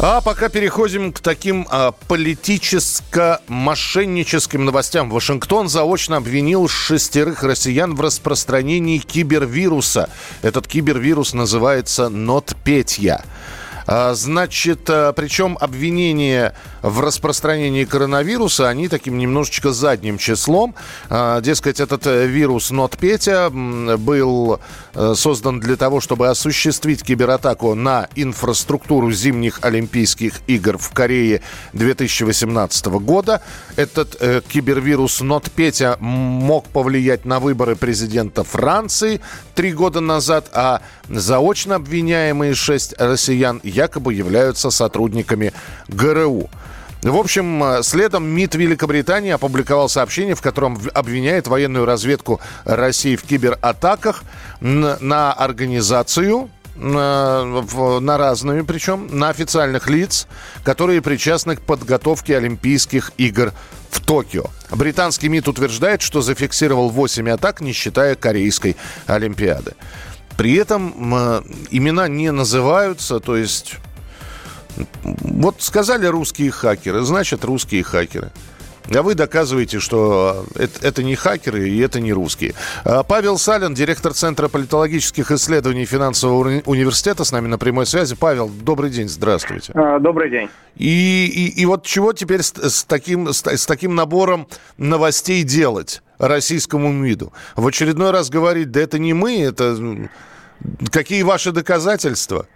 А пока переходим к таким а, политическо-мошенническим новостям. Вашингтон заочно обвинил шестерых россиян в распространении кибервируса. Этот кибервирус называется «Нотпетья». А, Значит, а, причем обвинения в распространении коронавируса, они таким немножечко задним числом. А, Дескать, этот э, вирус NotPetya м, был э, создан для того, чтобы осуществить кибератаку на инфраструктуру зимних Олимпийских игр в Корее 2018 года. Этот э, кибервирус NotPetya мог повлиять на выборы президента Франции три года назад, а заочно обвиняемые шесть россиян якобы являются сотрудниками ГРУ. В общем, э, следом МИД Великобритании опубликовал сообщение, в котором обвиняет военную разведку России в кибератаках на организацию, на, разные причем, на официальных лиц, которые причастны к подготовке Олимпийских игр в Токио. Британский МИД утверждает, что зафиксировал 8 атак, не считая Корейской Олимпиады. При этом м, имена не называются, то есть вот сказали русские хакеры, значит русские хакеры. А вы доказываете, что это, это не хакеры и это не русские. А, Павел Салин, директор Центра политологических исследований финансового уни- университета, с нами на прямой связи. Павел, добрый день, здравствуйте. А, Добрый день. И, и, и вот чего теперь с, с таким, с, с таким набором новостей делать российскому МИДу? В очередной раз говорить, да это не мы, это... Какие ваши доказательства?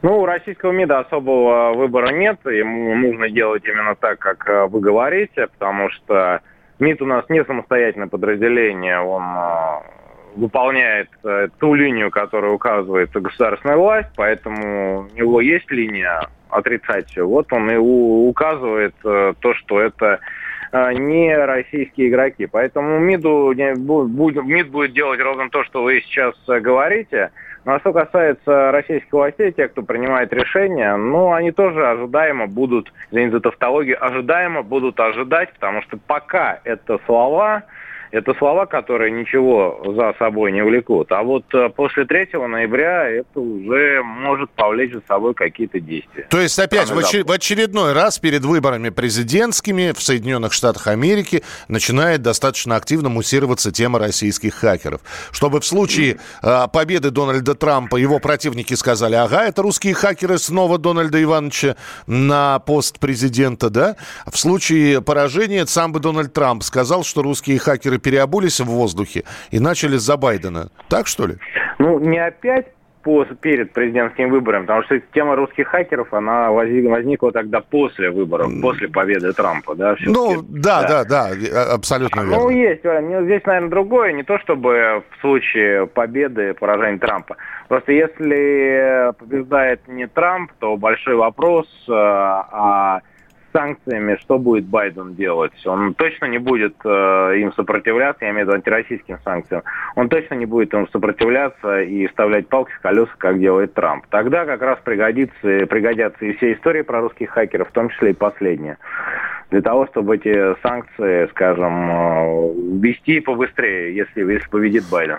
Ну, у российского МИДа особого выбора нет. Ему нужно делать именно так, как э, вы говорите, потому что МИД у нас не самостоятельное подразделение. Он э, выполняет э, ту линию, которую указывает государственная власть, поэтому у него есть линия отрицать. Вот он и указывает то, что это не российские игроки. Поэтому МИДу МИД будет делать ровно то, что вы сейчас говорите. Ну, а что касается российских властей, те, кто принимает решения, ну, они тоже ожидаемо будут, извините за тавтологию, ожидаемо будут ожидать, потому что пока это слова, это слова, которые ничего за собой не влекут. А вот э, после 3 ноября это уже может повлечь за собой какие-то действия. То есть опять в, очер- в очередной раз перед выборами президентскими в Соединенных Штатах Америки начинает достаточно активно муссироваться тема российских хакеров. Чтобы в случае а, победы Дональда Трампа его противники сказали, ага, это русские хакеры снова Дональда Ивановича на пост президента, да? В случае поражения сам бы Дональд Трамп сказал, что русские хакеры переобулись в воздухе и начали за Байдена. Так что ли? Ну, не опять пос- перед президентскими выборами, потому что тема русских хакеров, она вози- возникла тогда после выборов, после победы Трампа, да? Ну, да, да, да, э, абсолютно верно. Ну, есть. Здесь, наверное, другое. Не то, чтобы в случае победы поражения Трампа. Просто если побеждает не Трамп, то большой вопрос, э, а санкциями что будет Байден делать? Он точно не будет э, им сопротивляться, я имею в виду антироссийским санкциям. Он точно не будет им сопротивляться и вставлять палки в колеса, как делает Трамп. Тогда как раз пригодится, пригодятся и все истории про русских хакеров, в том числе и последние для того, чтобы эти санкции, скажем, э, ввести побыстрее, если, если победит Байден.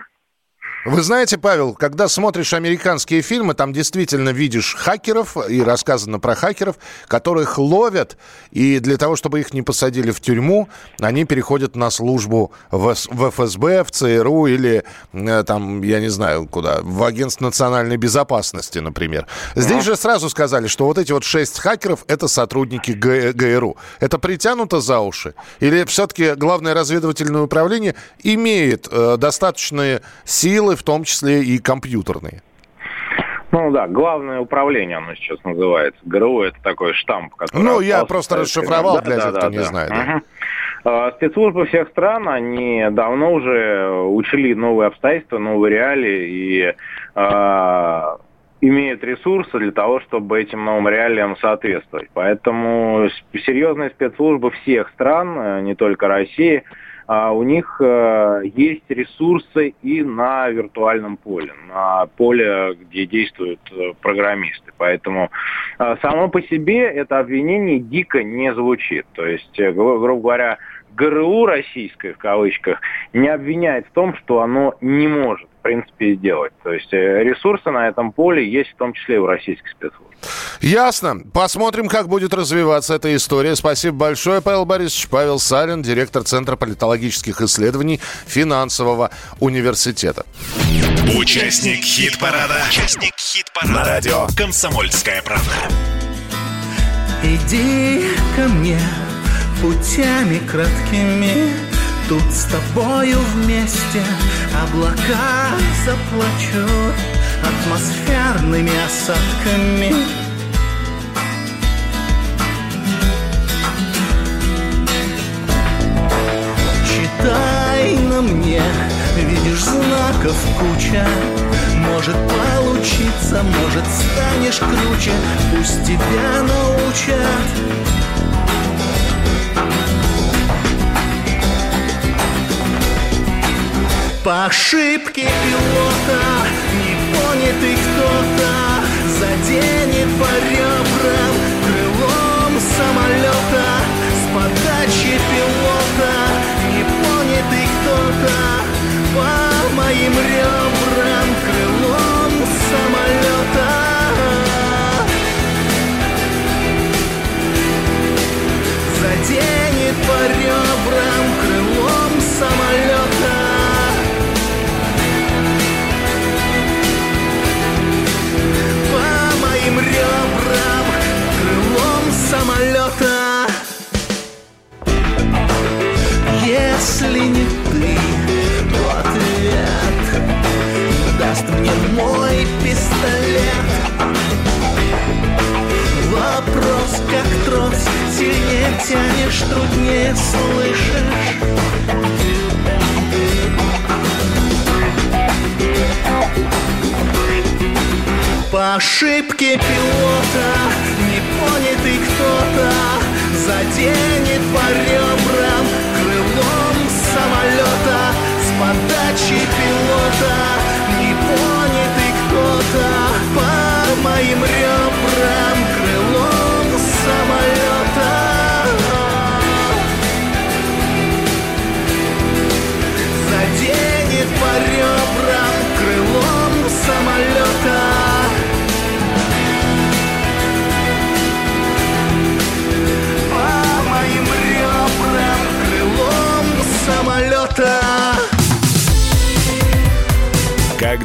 Вы знаете, Павел, когда смотришь американские фильмы, там действительно видишь хакеров, и рассказано про хакеров, которых ловят, и для того, чтобы их не посадили в тюрьму, они переходят на службу в, ФСБ, в ЦРУ или э, там, я не знаю, куда, в Агентство национальной безопасности, например. Здесь же сразу сказали, что вот эти вот шесть хакеров – это сотрудники ГРУ. Это притянуто за уши? Или все-таки Главное разведывательное управление имеет э, достаточные силы, в том числе и компьютерные? Ну да, главное управление оно сейчас называется. ГРУ это такой штамп, который... Ну, я просто расшифровал советское для время. тех, кто не знает, да. А, Спецслужбы всех стран, они давно уже учли новые обстоятельства, новые реалии и а, имеют ресурсы для того, чтобы этим новым реалиям соответствовать. Поэтому серьезные спецслужбы всех стран, э, не только России, у них э, есть ресурсы и на виртуальном поле, на поле, где действуют э, программисты. Поэтому э, само по себе это обвинение дико не звучит. То есть, грубо говоря, ГРУ российское, в кавычках, не обвиняет в том, что оно не может, принципе, сделать. То есть ресурсы на этом поле есть в том числе и у российских спецслужб. Ясно. Посмотрим, как будет развиваться эта история. Спасибо большое, Павел Борисович. Павел Салин, директор Центра политологических исследований Финансового университета. Участник хит-парада. Участник хит-парада. На радио «Комсомольская правда». Иди ко мне путями краткими, Тут с тобою вместе облака заплачут атмосферными осадками. Читай на мне, видишь знаков куча, может получиться, может станешь круче, пусть тебя научат. По ошибке пилота. Непонятый кто-то Заденет Трос, сильнее тянешь, труднее слышишь. По ошибке пилота